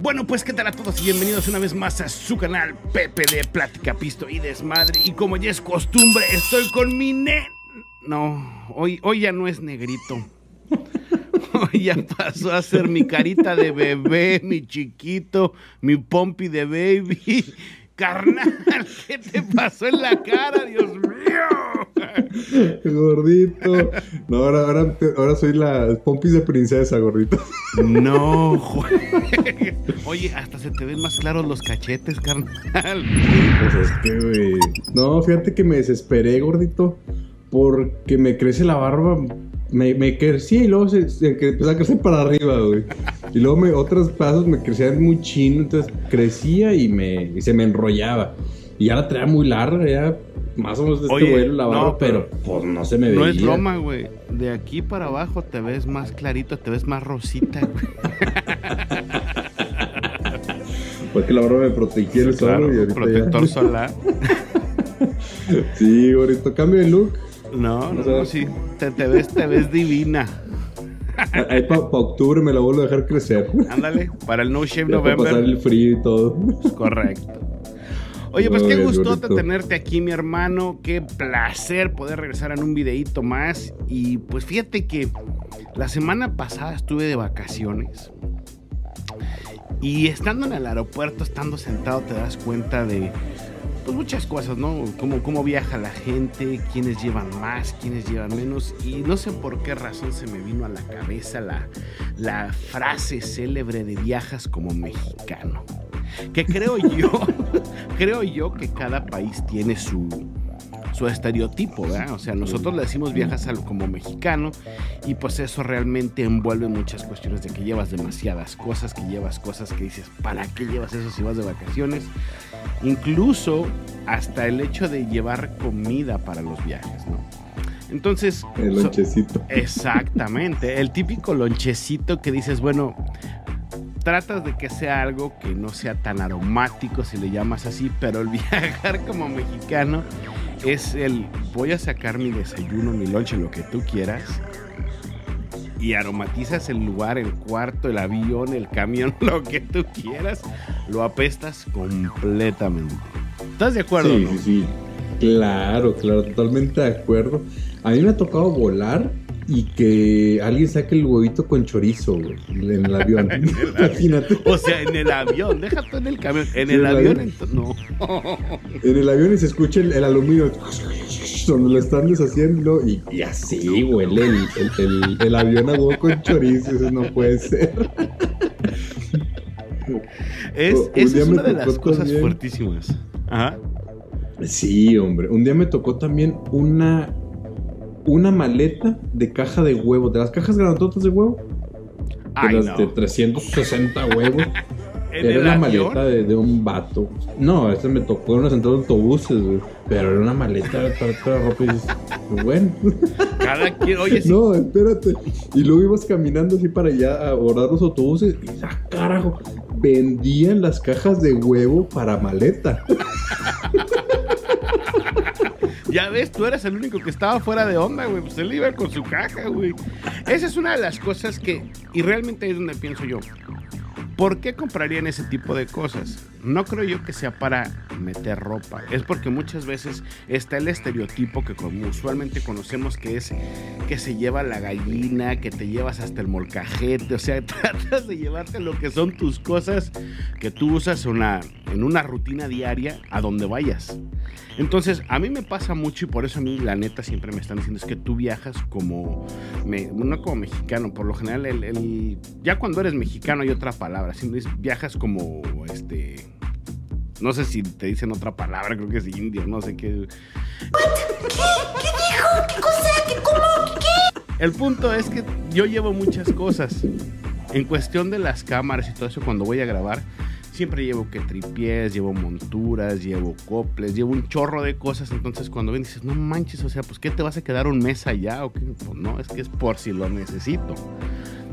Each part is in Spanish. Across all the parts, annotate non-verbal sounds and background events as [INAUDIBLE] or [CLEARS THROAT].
Bueno, pues qué tal a todos y bienvenidos una vez más a su canal Pepe de Plática, Pisto y Desmadre. Y como ya es costumbre, estoy con mi ne... No, hoy, hoy ya no es negrito. [LAUGHS] Hoy ya pasó a ser mi carita de bebé, mi chiquito, mi pompi de baby. [LAUGHS] Carnal, ¿qué te pasó en la cara, Dios mío? Gordito. No, ahora, ahora, ahora soy la pompis de princesa, gordito. No, güey. Oye, hasta se te ven más claros los cachetes, carnal. Pues es que, güey. No, fíjate que me desesperé, gordito. Porque me crece la barba. Me, me crecía y luego se, se empezó a crecer para arriba, güey. Y luego me, otros pasos me crecían muy chino. Entonces crecía y, me, y se me enrollaba. Y ya la traía muy larga, ya más o menos de este vuelo la barba, no, pero, pero pues no se me veía. No es broma, güey. De aquí para abajo te ves más clarito, te ves más rosita, güey. [LAUGHS] Porque la barba me protegía el sol Claro, y ahorita protector solar. [LAUGHS] Sí, gordito, cambio de look. No, no, O sea- no, sí. Te, te ves, te ves divina. [LAUGHS] Ahí para octubre me la vuelvo a dejar crecer. Ándale, para el No Shave Ya para pasar November. el frío y todo. Correcto. Oye, pues qué gordito. tenerte aquí, mi hermano. Qué placer poder regresar en un videíto más. Y pues fíjate que la semana pasada estuve de vacaciones. Y estando en el aeropuerto, estando sentado, te das cuenta de pues muchas cosas, ¿no? Cómo, cómo viaja la gente, quiénes llevan más, quiénes llevan menos. Y no sé por qué razón se me vino a la cabeza la, la frase célebre de viajas como mexicano. Que creo yo, [LAUGHS] creo yo que cada país tiene su, su estereotipo, ¿verdad? O sea, nosotros le decimos viajas como mexicano y pues eso realmente envuelve muchas cuestiones de que llevas demasiadas cosas, que llevas cosas que dices, ¿para qué llevas eso si vas de vacaciones? Incluso hasta el hecho de llevar comida para los viajes, ¿no? Entonces, El so- lonchecito. Exactamente, el típico lonchecito que dices, bueno, tratas de que sea algo que no sea tan aromático si le llamas así, pero el [LAUGHS] viajar como mexicano es el voy a sacar mi desayuno, mi lonche, lo que tú quieras. Y aromatizas el lugar, el cuarto, el avión, el camión, [LAUGHS] lo que tú quieras, lo apestas completamente. ¿Estás de acuerdo? Sí, no? sí, sí. Claro, claro, totalmente de acuerdo. A mí me ha tocado volar y que alguien saque el huevito con chorizo, güey, en el avión. [LAUGHS] En el avión. Imagínate. O sea, en el avión, déjate en el camión, en el avión, no. En el avión y se escucha el, el aluminio donde lo están deshaciendo y, y así huele el, el, avión a huevo con chorizo. Eso no puede ser. Es, esa una de las cosas también. fuertísimas. Ajá. Sí, hombre. Un día me tocó también una, una maleta de caja de huevo. De las cajas grandotas de huevo. De las no. de 360 huevos. [LAUGHS] ¿En era avión? maleta de, de un vato. No, esta me tocó en una central de autobuses, güey. Pero era una maleta para toda la ropa y dices, bueno. [LAUGHS] Cada quien, oye, [LAUGHS] sí, No, espérate. Y luego ibas caminando así para allá a abordar los autobuses y ¡ah, carajo! Vendían las cajas de huevo para maleta. Ya ves, tú eras el único que estaba fuera de onda, güey. Pues él iba con su caja, güey. Esa es una de las cosas que, y realmente es donde pienso yo. ¿Por qué comprarían ese tipo de cosas? No creo yo que sea para meter ropa. Es porque muchas veces está el estereotipo que como usualmente conocemos que es que se lleva la gallina, que te llevas hasta el molcajete. O sea, [LAUGHS] tratas de llevarte lo que son tus cosas que tú usas una, en una rutina diaria a donde vayas. Entonces, a mí me pasa mucho y por eso a mí, la neta, siempre me están diciendo es que tú viajas como, me- no como mexicano, por lo general, el, ya cuando eres mexicano hay otra palabra, siempre viajas como, este, no sé si te dicen otra palabra, creo que es indio, no sé qué. El punto es que yo llevo muchas cosas. En cuestión de las cámaras y todo eso, cuando voy a grabar, siempre llevo que tripiés, llevo monturas, llevo coples, llevo un chorro de cosas. Entonces, cuando ven, dices, no manches, o sea, pues, ¿qué te vas a quedar un mes allá? ¿O qué? Pues no, es que es por si lo necesito.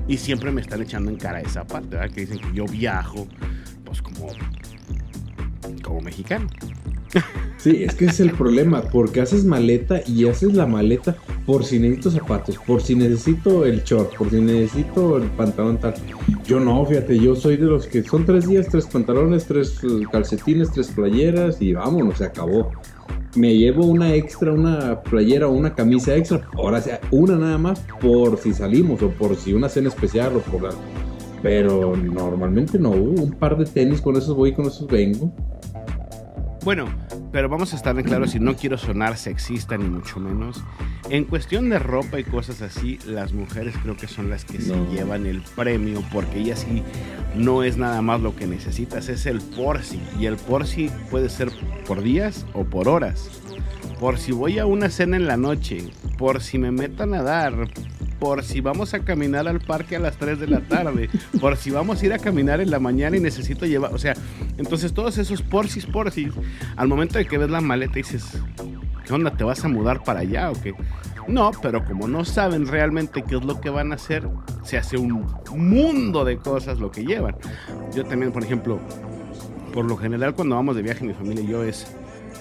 Y siempre me están echando en cara esa parte, ¿verdad? Que dicen que yo viajo, pues, como, mexicano. Sí, es que es el problema, porque haces maleta y haces la maleta por si necesito zapatos, por si necesito el short, por si necesito el pantalón tal. Yo no, fíjate, yo soy de los que son tres días, tres pantalones, tres eh, calcetines, tres playeras y vámonos, se acabó. Me llevo una extra, una playera o una camisa extra, ahora sea una nada más por si salimos o por si una cena especial o por algo. Pero normalmente no, un par de tenis, con esos voy, con esos vengo. Bueno, pero vamos a estar en claro si no quiero sonar sexista ni mucho menos. En cuestión de ropa y cosas así, las mujeres creo que son las que se llevan el premio porque ellas sí no es nada más lo que necesitas, es el por sí. Y el por sí puede ser por días o por horas. Por si voy a una cena en la noche, por si me meto a nadar, por si vamos a caminar al parque a las 3 de la tarde, por si vamos a ir a caminar en la mañana y necesito llevar, o sea, entonces todos esos porcis, porcis, al momento de que ves la maleta dices, ¿qué onda? ¿Te vas a mudar para allá o qué? No, pero como no saben realmente qué es lo que van a hacer, se hace un mundo de cosas lo que llevan. Yo también, por ejemplo, por lo general cuando vamos de viaje mi familia y yo es,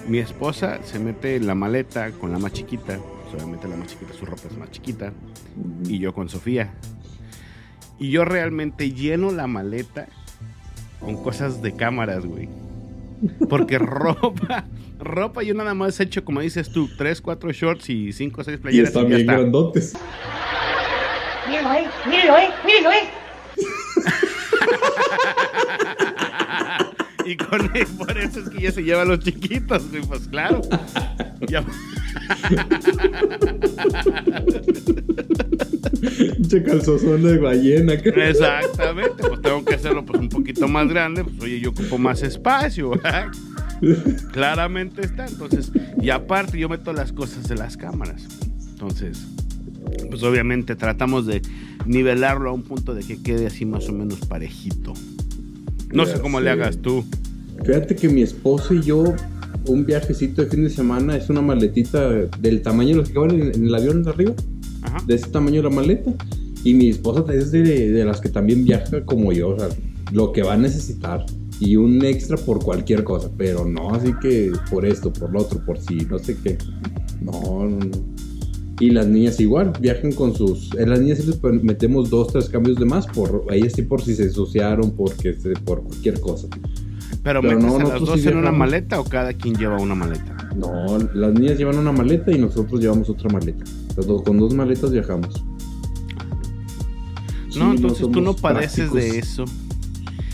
mi esposa se mete en la maleta con la más chiquita, Solamente la más chiquita, su ropa es más chiquita. Y yo con Sofía. Y yo realmente lleno la maleta con cosas de cámaras, güey. Porque [LAUGHS] ropa, ropa yo nada más he hecho, como dices tú, tres, cuatro shorts y cinco o seis playeras. Y están bien grandotes. Míralo, eh, míralo, eh, míralo, eh. Y con él, por eso es que ya se lleva a los chiquitos, güey, pues claro. Ya. Che calzozón de ballena. Exactamente, pues tengo que hacerlo pues un poquito más grande, pues oye, yo ocupo más espacio. Claramente está, entonces, y aparte yo meto las cosas de las cámaras. Entonces, pues obviamente tratamos de nivelarlo a un punto de que quede así más o menos parejito. No sé cómo le hagas tú. Fíjate que mi esposo y yo un viajecito de fin de semana es una maletita del tamaño de los que van en, el avión de arriba. De ese tamaño la maleta. Y mi esposa es de, las que también viaja como yo. O sea, lo que va a necesitar. Y un extra por cualquier cosa. Pero no así que por esto, por lo otro, por si, no sé qué. No, no, no. Y las niñas igual, viajan con sus... En las niñas les metemos dos, tres cambios de más. Por, ahí sí por si se ensuciaron, porque, por cualquier cosa. Pero, metes no, a las dos en una maleta o cada quien lleva una maleta? No, las niñas llevan una maleta y nosotros llevamos otra maleta. con dos maletas viajamos. no, entonces tú no padeces de eso.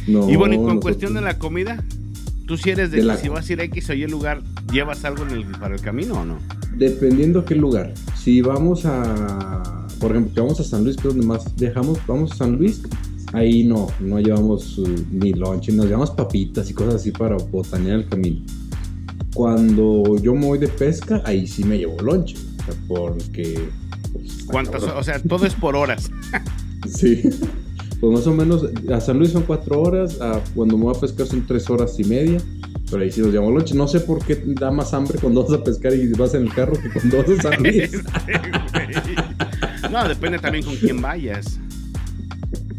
No, y bueno, y con cuestión de la comida, ¿tú si eres de, que si vas a ir a X o Y lugar, llevas algo en el, para el camino o no? Dependiendo a qué lugar. Si vamos a, por ejemplo, que vamos a San Luis, que es donde más viajamos, vamos a San Luis, ahí no, no llevamos uh, ni lunch, nos llevamos papitas y cosas así para botanear el camino. Cuando yo me voy de pesca, ahí sí me llevo lunch, porque... Pues, ¿Cuántas? O sea, todo es por horas. [LAUGHS] [LAUGHS] sí. Pues más o menos, a San Luis son cuatro horas, a cuando me voy a pescar son tres horas y media, pero ahí sí nos llevamos lunch. No sé por qué da más hambre cuando vas a pescar y vas en el carro que cuando vas a [LAUGHS] San Luis. no, depende también con quién vayas.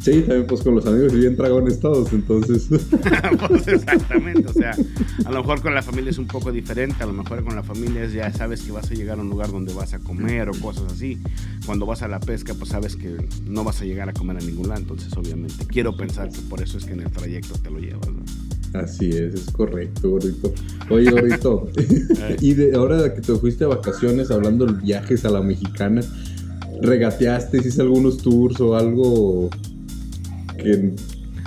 Sí, también pues con los amigos y bien dragones todos, entonces. [LAUGHS] pues exactamente, o sea, a lo mejor con la familia es un poco diferente, a lo mejor con la familia es ya sabes que vas a llegar a un lugar donde vas a comer o cosas así. Cuando vas a la pesca, pues sabes que no vas a llegar a comer a ningún lado, entonces obviamente quiero pensar que por eso es que en el trayecto te lo llevas, ¿no? Así es, es correcto, gordito. Oye, gordito, [LAUGHS] y de ahora que te fuiste a vacaciones hablando de viajes a la mexicana, ¿regateaste, hiciste algunos tours o algo que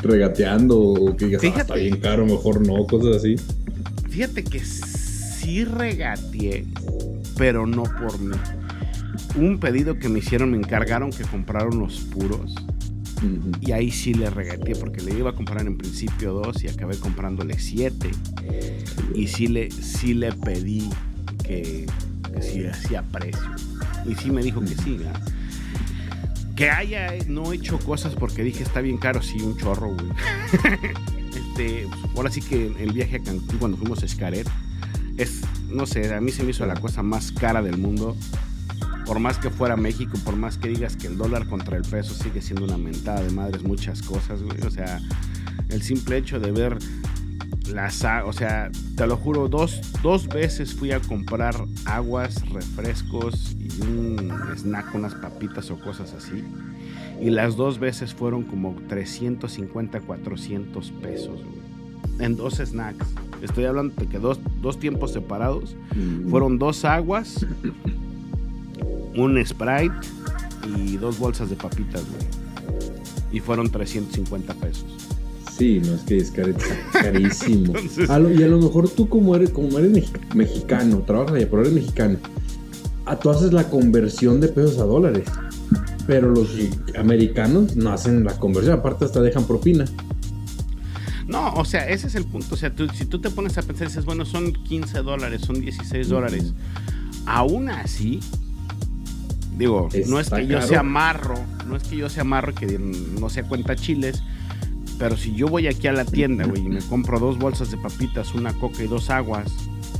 regateando o que digas, ah, está bien caro, mejor no, cosas así. Fíjate que sí regateé, pero no por mí. Un pedido que me hicieron, me encargaron que compraron los puros. Y ahí sí le regateé porque le iba a comprar en principio dos y acabé comprándole siete. Y sí le, sí le pedí que, que sí hacía precio. Y sí me dijo que sí. Que haya no hecho cosas porque dije está bien caro, sí, un chorro, güey. [LAUGHS] este, ahora sí que el viaje a Cancún cuando fuimos a Escaret es, no sé, a mí se me hizo la cosa más cara del mundo. Por más que fuera México, por más que digas que el dólar contra el peso sigue siendo una mentada de madres, muchas cosas, güey. O sea, el simple hecho de ver las, o sea, te lo juro, dos, dos veces fui a comprar aguas, refrescos y un snack, unas papitas o cosas así. Y las dos veces fueron como 350, 400 pesos, güey. En dos snacks. Estoy hablando de que dos, dos tiempos separados. Mm. Fueron dos aguas, un Sprite y dos bolsas de papitas, güey. Y fueron 350 pesos. Sí, no, es que es carísimo. [LAUGHS] Entonces- A lo- y a lo mejor tú como eres, como eres mex- mexicano, trabajas allá, pero eres mexicano, a, tú haces la conversión de pesos a dólares. Pero los americanos no hacen la conversión, aparte hasta dejan propina. No, o sea, ese es el punto. O sea, tú- si tú te pones a pensar, dices, bueno, son 15 dólares, son 16 dólares. Aún así, digo, no es que yo sea marro, no es que yo sea marro que no sea cuenta chiles, pero si yo voy aquí a la tienda, güey, y me compro dos bolsas de papitas, una coca y dos aguas,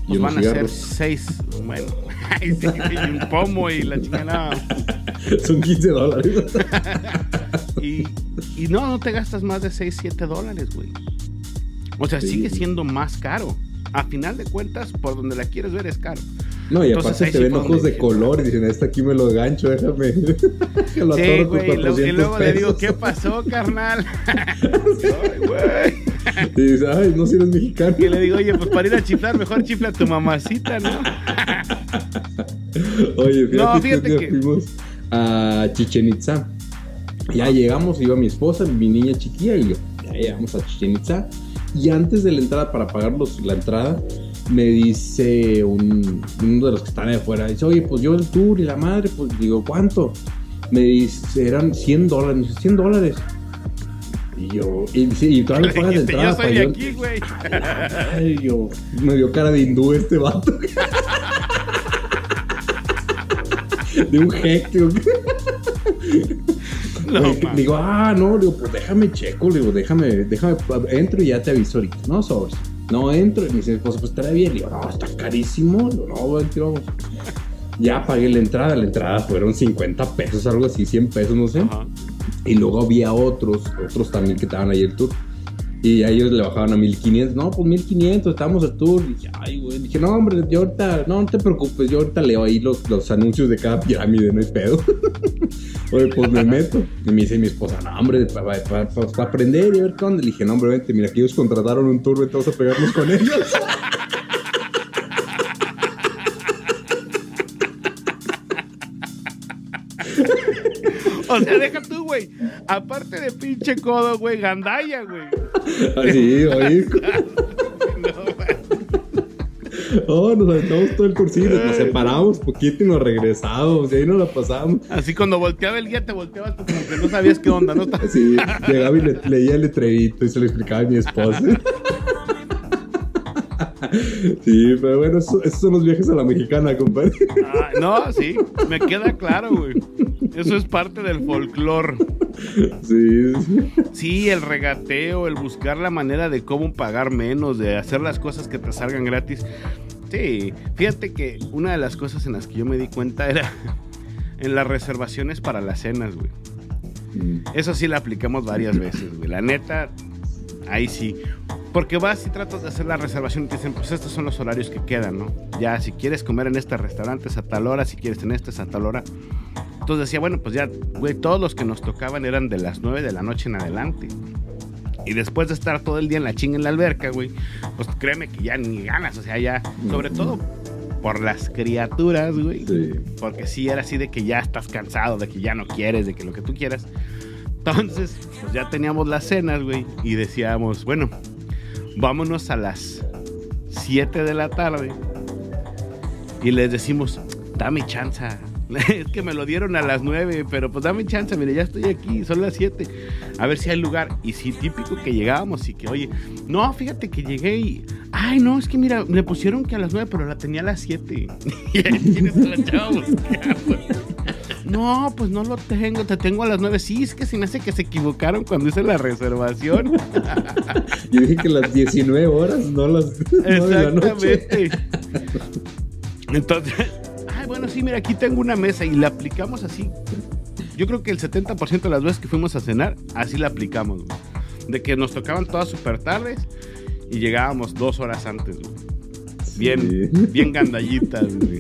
pues van a ser seis, bueno, [LAUGHS] y un pomo y la chingada. [LAUGHS] Son 15 dólares. [LAUGHS] Y, y no, no te gastas más de 6, 7 dólares, güey. O sea, Sí. sigue siendo más caro. A final de cuentas, por donde la quieres ver es caro. No, y Entonces, aparte te ven ojos de color y dicen, esta aquí me lo gancho, déjame. [LAUGHS] que lo Sí, güey. Y, luego- y 400 luego le digo. ¿qué pasó, carnal? [LAUGHS] Ay, güey. Y dice, ay, no si eres mexicano. Y le digo, oye, pues para ir a chiflar, mejor chifla a tu mamacita, ¿no? [LAUGHS] Oye, fíjate, No, que fíjate que- fuimos a Chichen Itza. Ya llegamos, iba mi esposa, mi niña chiquilla y yo. Ya llegamos a Chichen Itza. Y antes de la entrada, para pagar los- la entrada, me dice un, uno de los que están ahí afuera, dice, oye, pues yo el tour y la madre, pues digo, ¿cuánto? Me dice, eran 100 dólares, me dice, 100 dólares. Y yo, y, y todavía pagas dijiste, entrada. yo soy de aquí, güey. Ay, yo, me dio cara de hindú este vato. de un mames. digo, ah, no, digo, pues déjame checo, digo, déjame, déjame, entro y ya te aviso ahorita. No, sobres. No entro, y me dice, pues, pues estará bien. Le digo, no, está carísimo. Digo, no, vente, vamos. Ya pagué la entrada, la entrada fueron 50 pesos, algo así, 100 pesos, no sé. Ajá. Y luego había otros, otros también que estaban ahí el tour. Y a ellos le bajaban a 1500. No, pues 1500, estábamos el tour. Y dije, ay, güey. Dije, no, hombre, yo ahorita, no, no te preocupes, yo ahorita leo ahí los, los anuncios de cada pirámide, no hay pedo. [LAUGHS] Oye, pues me meto. Y me dice mi esposa, no, hombre, para aprender y a ver qué onda. Le dije, no, hombre, vente, mira, que ellos contrataron un tour, vente, vamos a pegarnos con ellos. O sea, deja tú, güey. Aparte de pinche codo, güey, gandalla, güey. Así, oye. Oh, nos aventamos todo el cursillo, nos separamos poquito y nos regresamos. Y ahí nos la pasamos. Así cuando volteaba el guía, te volteabas tú como que no sabías qué onda, ¿no? [LAUGHS] Sí, llegaba y le, leía el letrerito y se lo explicaba a mi esposa. [LAUGHS] Sí, pero bueno, eso- esos son los viajes a la mexicana, compadre. Ah, no, sí, me queda claro, güey. Eso es parte del folclore. Sí, sí. Sí, el regateo, el buscar la manera de cómo pagar menos, de hacer las cosas que te salgan gratis. Sí, fíjate que una de las cosas en las que yo me di cuenta era [LAUGHS] en las reservaciones para las cenas, güey. Mm, Eso sí la aplicamos varias veces, güey. La neta, ahí sí. Porque vas y tratas de hacer la reservación y te dicen, pues estos son los horarios que quedan, ¿no? Ya, si quieres comer en este restaurante es a tal hora, si quieres en este es a tal hora. Entonces decía, bueno, pues ya, güey, todos los que nos tocaban eran de las 9 de la noche en adelante. Y después de estar todo el día en la chinga en la alberca, güey, pues créeme que ya ni ganas, o sea, ya, sobre todo por las criaturas, güey. Sí. Porque sí era así de que ya estás cansado, de que ya no quieres, de que lo que tú quieras. Entonces, pues ya teníamos las cenas, güey, y decíamos, bueno, vámonos a las 7 de la tarde. Y les decimos, dame chance. [LAUGHS] Es que me lo dieron a las 9, pero pues dame chance, mire, ya estoy aquí, son las 7. A ver si hay lugar. Y sí, típico que llegábamos y que, oye, no, fíjate que llegué y, ay, no, es que mira, me pusieron que a las 9, pero la tenía a las 7. [LAUGHS] y ahí tienes a la chava. No, pues no lo tengo, te tengo a las 9. Sí, es que se me hace que se equivocaron cuando hice la reservación. [LAUGHS] Yo dije que las 19 horas, no las 9 de la noche. Exactamente. Entonces, sí, mira, aquí tengo una mesa y la aplicamos así. Yo creo que el 70% de las veces que fuimos a cenar, así la aplicamos, güey. De que nos tocaban todas súper tardes Y llegábamos dos horas antes, güey. Sí. Bien, bien gandallitas, güey.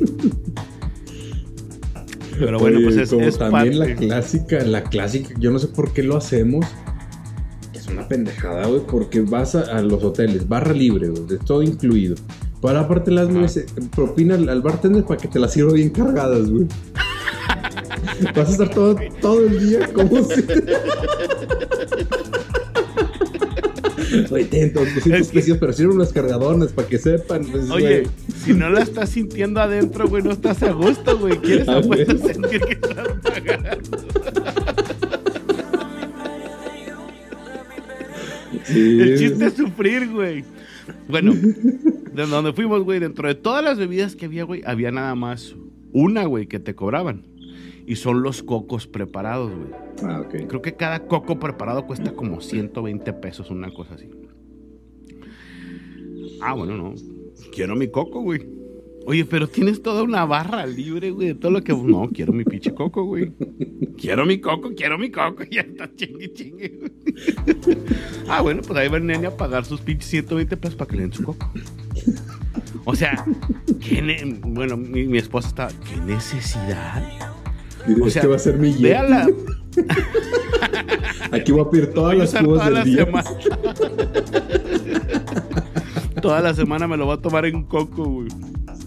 Pero bueno, Oye, pues es, como es también la clásica, la clásica, yo no sé por qué lo hacemos. Es una pendejada, güey, porque vas a, a los hoteles, barra libre, güey, de todo incluido. Para aparte las Ajá. nueve propina al, bartender para que te las sirva bien cargadas, güey. [LAUGHS] Vas a estar todo, todo el día como si... Oye, ten, todos 200 Es que- pesos, pero sirven unas cargadonas para que sepan. pues, Oye, güey. si no la estás sintiendo adentro, güey, no estás a gusto, güey. ¿Quieres A a fuerza ver. sentir que estás pagando? Sí, El chiste es sufrir, güey. Bueno, de donde fuimos, güey, dentro de todas las bebidas que había, güey, había nada más una, güey, que te cobraban. Y son los cocos preparados, güey. Ah, ok. Creo que cada coco preparado cuesta como 120 pesos, una cosa así. Ah, bueno, no. Quiero mi coco, güey. Oye, pero tienes toda una barra libre, güey, de todo lo que... No, quiero mi pinche coco, güey. Quiero mi coco, quiero mi coco. [LAUGHS] Ya está chingue, chingue. güey. ah, bueno, pues ahí va el nene a pagar sus pinches 120 pesos para que le den su coco. O sea, ¿qué bueno, mi, mi esposa estaba... ¿Qué necesidad? O sea, que va a ser mi Ve a la... Aquí voy a pedir todas las cubas toda la del día. semana. [LAUGHS] toda la semana me lo voy a tomar en coco, güey.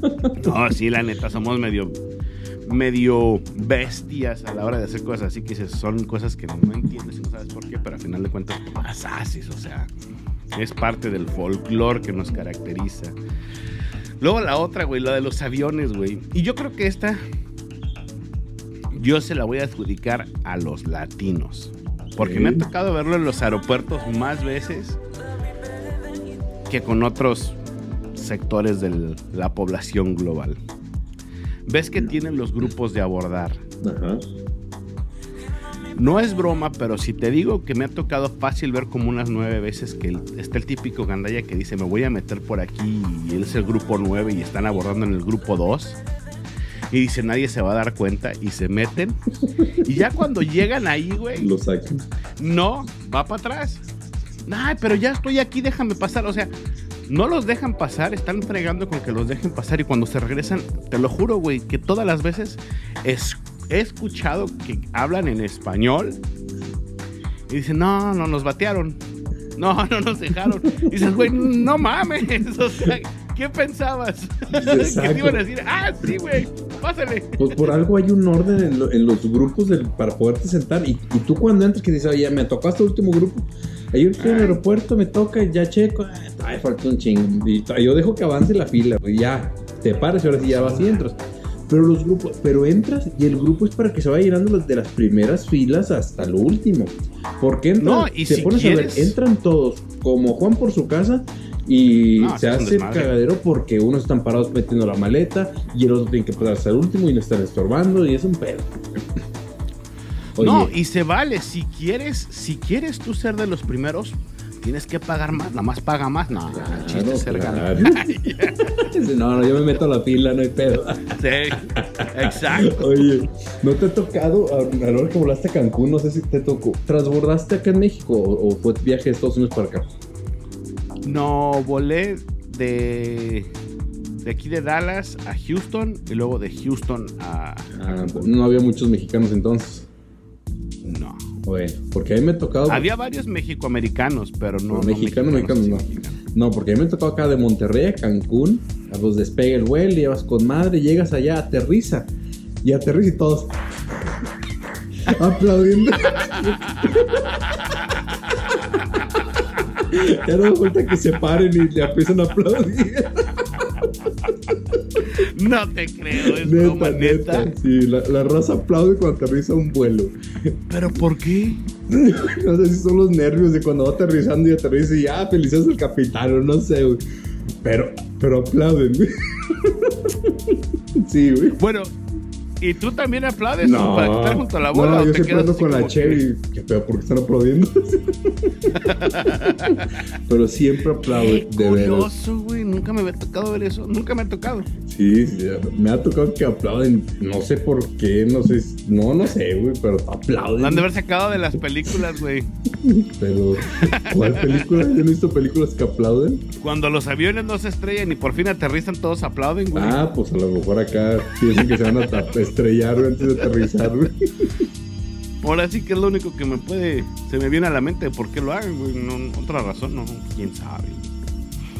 [LAUGHS] No, sí, la neta, somos medio medio bestias a la hora de hacer cosas así que son cosas que no entiendes y no sabes por qué, pero al final de cuentas pues, las haces, o sea, es parte del folclore que nos caracteriza. Luego la otra, güey, la de los aviones, güey. Y yo creo que esta yo se la voy a adjudicar a los latinos. Porque me ha tocado verlo en los aeropuertos más veces que con otros sectores de la población global. Ves que tienen los grupos de abordar. Ajá. No es broma, pero si te digo que me ha tocado fácil ver como unas nueve veces que está el típico gandaya que dice me voy a meter por aquí y él es el grupo 9 y están abordando en el grupo 2 y dice nadie se va a dar cuenta y se meten y ya cuando llegan ahí, güey, Lo sacan. no, va para atrás. Ay, pero ya estoy aquí, déjame pasar. O sea, no los dejan pasar, están fregando con que los dejen pasar y cuando se regresan, te lo juro, güey, que todas las veces es- he escuchado que hablan en español y dicen, no, no, nos batearon. No, [LAUGHS] no nos dejaron. Y dices, güey, no mames. [LAUGHS] O sea, ¿qué pensabas? [LAUGHS] que Exacto. te iban a decir, ah, sí, güey, pásale. Pues por algo hay un orden en, lo- en los grupos del- para poderte sentar. Y, y tú cuando entras que dices, oye, me tocó este último grupo. Yo estoy en el aeropuerto, me toca, ya checo. ah, Ay, falta un chingo. Y yo dejo que avance la fila, güey. Ya, te pares y ahora sí ya vas y entras. Pero los grupos, pero entras y el grupo es para que se vaya llenando de las primeras filas hasta lo último. Porque entran, No, y te si pones a quieres- ver, entran todos como Juan por su casa y No, se un hace el cagadero porque unos están parados metiendo la maleta y el otro tiene que pasarse al último y no están estorbando y es un pedo. Oye, No, y se vale. Si quieres, si quieres tú ser de los primeros, tienes que pagar más. Nada más paga más. No, el chiste claro, es ser claro. [LAUGHS] [LAUGHS] no, no, yo me meto a la fila, no hay pedo. Sí, exacto. Oye, ¿no te ha tocado, a a la hora que volaste a Cancún, no sé si te tocó, ¿transbordaste acá en México o, o fue viaje de Estados Unidos para acá? No, volé de, de aquí de Dallas a Houston y luego de Houston a... Ah, no había muchos mexicanos entonces. No. Bueno, porque a mí me ha tocado... Había varios mexicoamericanos, pero no... No mexicano, mexicano, sí, no. mexicanos. No, porque a mí me ha tocado acá de Monterrey a Cancún, a pues despega el vuelo, llevas con madre, llegas allá, aterriza. Y aterriza y todos [LAUGHS] aplaudiendo. [LAUGHS] ya no falta que se paren y le empiezan a aplaudir. No te creo, es Neta, broma, neta. neta. Sí, la, la raza aplaude cuando aterriza un vuelo. ¿Pero por qué? [LAUGHS] No sé si son los nervios de cuando va aterrizando y aterriza y ya, felicidades al capitán, o no sé, güey. Pero, pero aplauden, güey. [LAUGHS] Sí, güey. Bueno, ¿y tú también aplaudes para estar junto a la bola? no, yo te siempre con la que- Chevy. Qué pedo, porque están aplaudiendo. [LAUGHS] Pero siempre aplauden, Qué de curioso, güey. Nunca me había tocado ver eso. Nunca me ha tocado. Sí, sí, me ha tocado que aplauden. No sé por qué, no sé. No, no sé, güey, pero aplauden. Han de haber sacado de las películas, güey. [LAUGHS] Pero, ¿cuál película? Yo no he visto películas que aplauden. Cuando los aviones no se estrellan y por fin aterrizan, todos aplauden, güey. Ah, pues a lo mejor acá piensan que se van a estrellar antes de aterrizar, güey. Ahora sí que es lo único que me puede. Se me viene a la mente de por qué lo hagan, güey. No, otra razón, no. Quién sabe.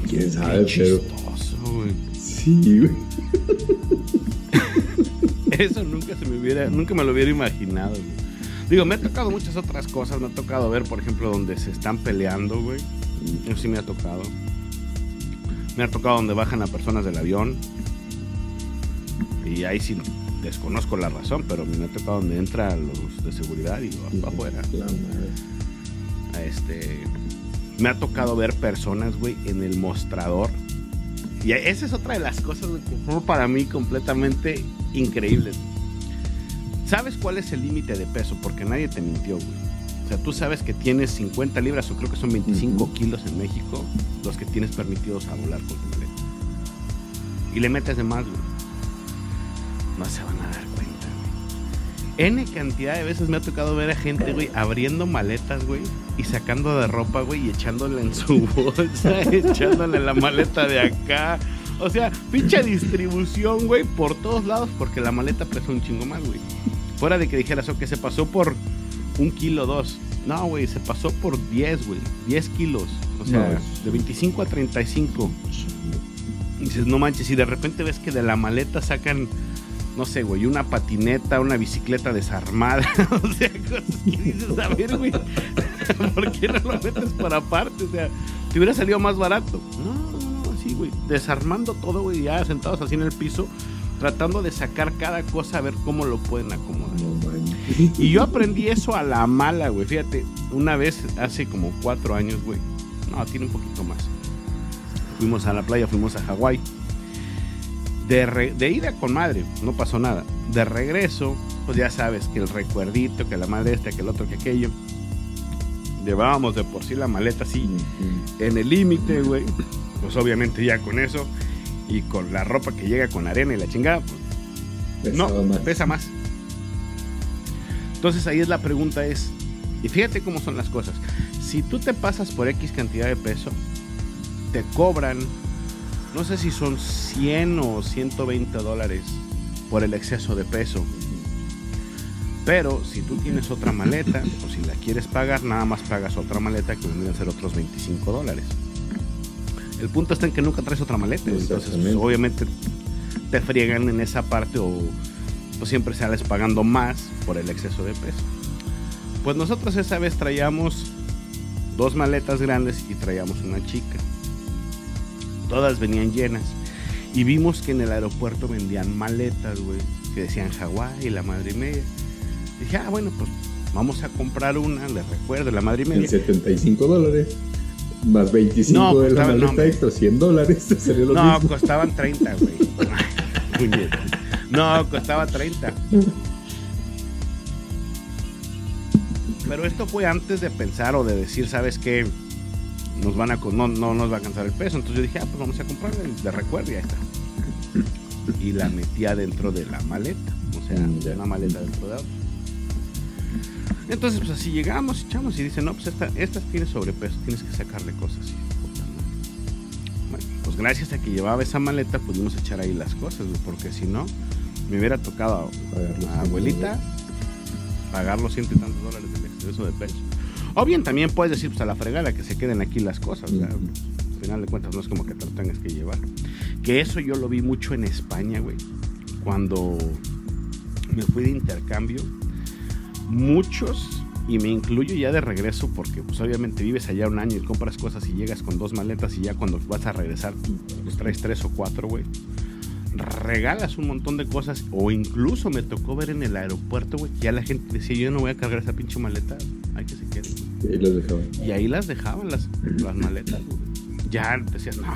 Quién Qué sabe, pero. chistoso, güey. Sí, güey. [LAUGHS] Eso nunca se me hubiera, nunca me lo hubiera imaginado, güey. Digo, me ha tocado muchas otras cosas. Me ha tocado ver, por ejemplo, donde se están peleando, güey. Eso sí me ha tocado. Me ha tocado donde bajan a personas del avión. Y ahí sí desconozco la razón, pero me ha tocado donde entran los de seguridad y va para afuera. Este, me ha tocado ver personas, güey, en el mostrador. Y esa es otra de las cosas, güey, que fue para mí completamente increíbles. ¿Sabes cuál es el límite de peso? Porque nadie te mintió, güey. O sea, tú sabes que tienes 50 libras o creo que son 25 Ujú. kilos en México los que tienes permitidos a volar con tu maleta. Y le metes de más, güey. No se van a dar cuenta, güey. N cantidad de veces me ha tocado ver a gente, güey, abriendo maletas, güey, y sacando de ropa, güey, y echándola en su [LAUGHS] bolsa, echándole en la maleta de acá. O sea, pinche distribución, güey, por todos lados, porque la maleta pesa un chingo más, güey. Fuera de que dijeras, o que se pasó por un kilo, dos. No, güey, se pasó por 10, güey. 10 kilos. O sea, No. de 25 a 35. Y dices, no manches, y de repente ves que de la maleta sacan, no sé, güey, una patineta, una bicicleta desarmada. [LAUGHS] o sea, cosas que dices, a ver, güey, [LAUGHS] ¿por qué no lo metes para aparte? O sea, te hubiera salido más barato. No, no, así, güey, desarmando todo, güey, ya sentados así en el piso, tratando de sacar cada cosa a ver cómo lo pueden acomodar. Y yo aprendí eso a la mala, güey. Fíjate, una vez hace como cuatro años, güey. No, tiene un poquito más. Fuimos a la playa, fuimos a Hawái. De, re- de ida con madre, no pasó nada. De regreso, pues ya sabes que el recuerdito, que la madre esta, que el otro, que aquello. Llevábamos de por sí la maleta así en el límite, güey. Pues obviamente ya con eso y con la ropa que llega con arena y la chingada, pues no, más. pesa más. Entonces ahí es la pregunta es, y fíjate cómo son las cosas. Si tú te pasas por X cantidad de peso, te cobran, no sé si son 100 o 120 dólares por el exceso de peso. Pero si tú tienes otra maleta, o si la quieres pagar, nada más pagas otra maleta que vendrían a ser otros 25 dólares. El punto está en que nunca traes otra maleta, entonces pues, obviamente te friegan en esa parte o pues, siempre sales pagando más por el exceso de peso. Pues nosotros esa vez traíamos dos maletas grandes y traíamos una chica. Todas venían llenas. Y vimos que en el aeropuerto vendían maletas, güey, que decían Hawái y la madre y media. Dije, ah, bueno, pues vamos a comprar una, les recuerdo, la madre y En media. 75 dólares. Más 25 No, de la costaba- no, maleta hombre. extra, 100 dólares. [LAUGHS] Sería lo No, mismo. costaban 30, güey. [LAUGHS] No, costaba 30. Pero esto fue antes de pensar o de decir, ¿sabes qué? Nos van a, no, no nos va a alcanzar el peso. Entonces yo dije, ah, pues vamos a comprarla de recuerdo y ahí está. Y la metía dentro de la maleta. O sea, Mm, ya. una maleta dentro de otra. Entonces, pues así llegamos, echamos y dice, no, pues esta, esta tiene sobrepeso, tienes que sacarle cosas. Bueno, pues gracias a que llevaba esa maleta pudimos echar ahí las cosas, porque si no, me hubiera tocado a abuelita pagar los ciento y tantos dólares del exceso de peso. O bien también puedes decir, pues a la fregada que se queden aquí las cosas. o sea, Ujú. Al final de cuentas no es como que te lo tengas que llevar. Que eso yo lo vi mucho en España, güey. Cuando me fui de intercambio, muchos, y me incluyo ya de regreso, porque pues obviamente vives allá un año y compras cosas y llegas con dos maletas y ya cuando vas a regresar, pues traes tres o cuatro, güey. Regalas un montón de cosas, o incluso me tocó ver en el aeropuerto, güey, ya la gente decía, yo no voy a cargar esa pinche maleta, hay que se quede. Y ahí los dejaban. Y ahí las dejaban las, las maletas, güey. Ya decías, no,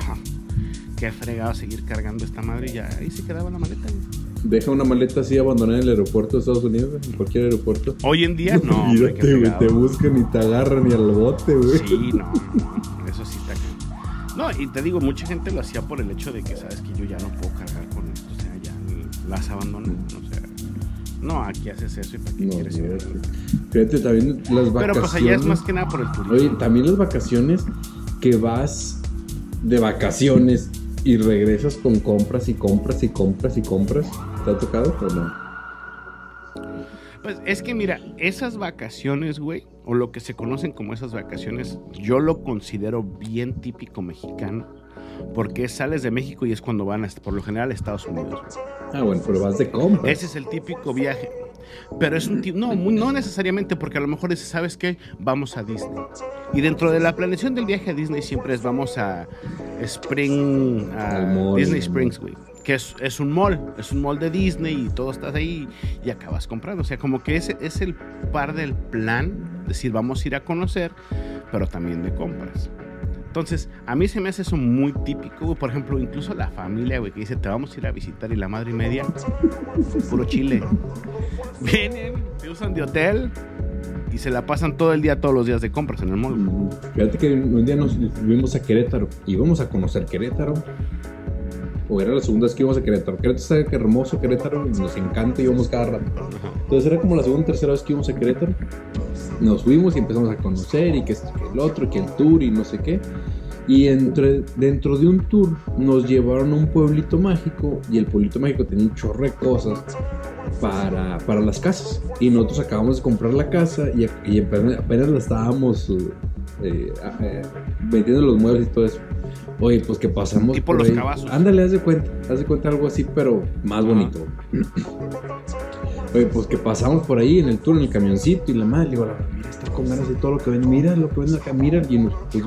qué fregado seguir cargando esta madre, y ya ahí se quedaba la maleta, güey. Deja una maleta así abandonada en el aeropuerto de Estados Unidos, en cualquier aeropuerto. Hoy en día, [LAUGHS] no, hombre, güey, fregado. te buscan y te agarran y al bote, güey. Sí, no, no, eso sí está. No, y te digo, mucha gente lo hacía por el hecho de que sabes que yo ya no puedo cargar las abandonan, o sea, No, aquí haces eso y para qué No, quieres ir. fíjate. También las vacaciones. Pero pues allá es más que nada por el turismo. Oye, también las vacaciones que vas de vacaciones y regresas con compras y compras y compras y compras. ¿Te ha tocado o no? Pues es que mira, esas vacaciones, güey, o lo que se conocen como esas vacaciones, yo lo considero bien típico mexicano, porque sales de México y es cuando van, hasta, por lo general, a Estados Unidos. Ah, bueno, pero vas de compras. Ese es el típico viaje. Pero es un tipo, no, no necesariamente, porque a lo mejor dices, ¿sabes qué? Vamos a Disney. Y dentro de la planeación del viaje a Disney siempre es vamos a Spring, a Al mall. Disney Springs, güey. Que es, es un mall, es un mall de Disney y todo estás ahí y acabas comprando. O sea, como que ese es el par del plan, decir, vamos a ir a conocer, pero también de compras. Entonces, a mí se me hace eso muy típico, güey. Por ejemplo, incluso la familia, güey, que dice, te vamos a ir a visitar y la madre y media, puro chile. Vienen, se usan de hotel y se la pasan todo el día, todos los días de compras en el mall. Fíjate que un día nos fuimos a Querétaro. Íbamos a conocer Querétaro. O era la segunda vez que íbamos a Querétaro. Querétaro está hermoso, Querétaro. y Nos encanta, íbamos cada rato. Entonces era como la segunda o tercera vez que íbamos a Querétaro. Nos fuimos y empezamos a conocer y que esto, que el otro, que el tour y no sé qué. Y entre, dentro de un tour nos llevaron a un pueblito mágico y el pueblito mágico tenía un chorro de cosas para, para las casas. Y nosotros acabamos de comprar la casa y, y apenas, apenas la estábamos eh, eh, eh, metiendo los muebles y todo eso. Oye, pues que pasamos. Tipo por los ahí. cabazos. Ándale, haz de cuenta. Haz de cuenta algo así, pero más bonito. [CLEARS THROAT] [CLEARS THROAT] Oye, pues que pasamos por ahí en el tour, en el camioncito, y la madre, le digo, mira, está con ganas de todo lo que ven, mira lo que ven acá, mira, y nos, pues,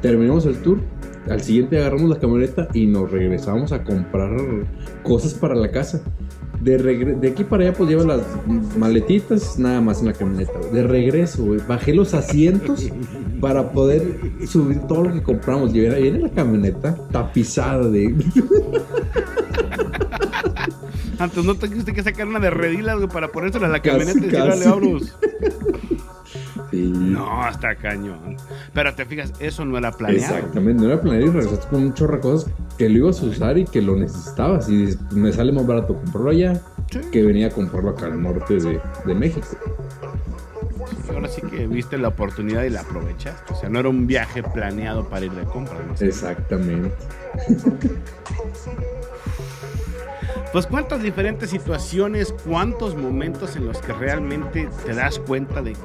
terminamos el tour, al siguiente agarramos la camioneta y nos regresamos a comprar cosas para la casa. De, de aquí para allá, pues lleva las maletitas nada más en la camioneta. De regreso, güey, bajé los asientos para poder subir todo lo que compramos. Y viene la camioneta tapizada de. [LAUGHS] Antes no tuviste que sacar una de redilas, güey, para ponérsela a la Casi, camioneta y decir, casi. dale, vámonos. [LAUGHS] Sí. No, hasta cañón. Pero te fijas, eso no era planeado. Exactamente, no era planeado y regresaste con un chorro de cosas que lo ibas a usar y que lo necesitabas. Y dices, me sale más barato comprarlo allá Sí. que venía a comprarlo acá al norte de, de México. Ahora sí que viste la oportunidad y la aprovechaste. O sea, no era un viaje planeado para ir de compras. ¿no? Exactamente. [LAUGHS] Pues cuántas diferentes situaciones, cuántos momentos en los que realmente te das cuenta de,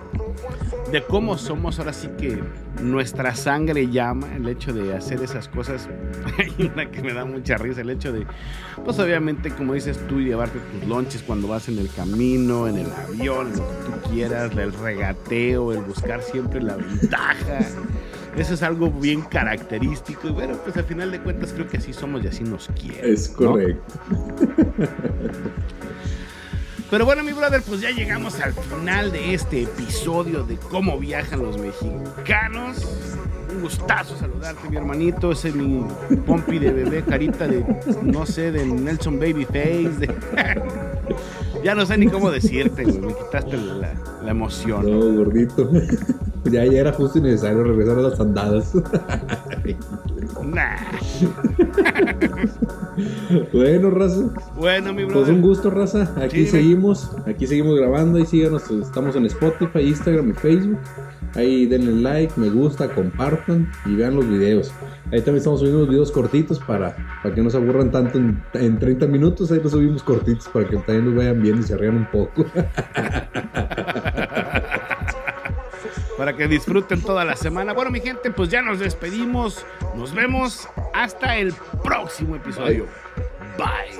cómo somos ahora sí que nuestra sangre llama el hecho de hacer esas cosas. [LAUGHS] Hay una que me da mucha risa, el hecho de, pues obviamente como dices tú, llevarte tus lonches cuando vas en el camino, en el avión, lo que tú quieras, el regateo, el buscar siempre la ventaja. Eso es algo bien característico y bueno, pues al final de cuentas creo que así somos y así nos quieren. Es ¿no? correcto. Pero bueno, mi brother, pues ya llegamos al final de este episodio de cómo viajan los mexicanos. Un gustazo saludarte, mi hermanito. Ese es mi pompi de bebé, carita de, no sé, de Nelson Babyface. de- [LAUGHS] ya no sé ni cómo decirte, güey. Me quitaste la, la emoción. No, gordito. Ya, ya era justo y necesario regresar a las andadas. Nah. [LAUGHS] bueno, raza. Bueno, mi Pues brother. un gusto, raza. Aquí Sí, seguimos. Aquí seguimos grabando. Ahí síganos. Estamos en Spotify, Instagram y Facebook. Ahí denle like, me gusta, compartan y vean los videos. Ahí también estamos subiendo unos videos cortitos para, para que no se aburran tanto en, en 30 minutos. Ahí los subimos cortitos para que también los vayan viendo y se rían un poco. [LAUGHS] para que disfruten toda la semana. Bueno, mi gente, pues ya nos despedimos. Nos vemos hasta el próximo episodio. Bye.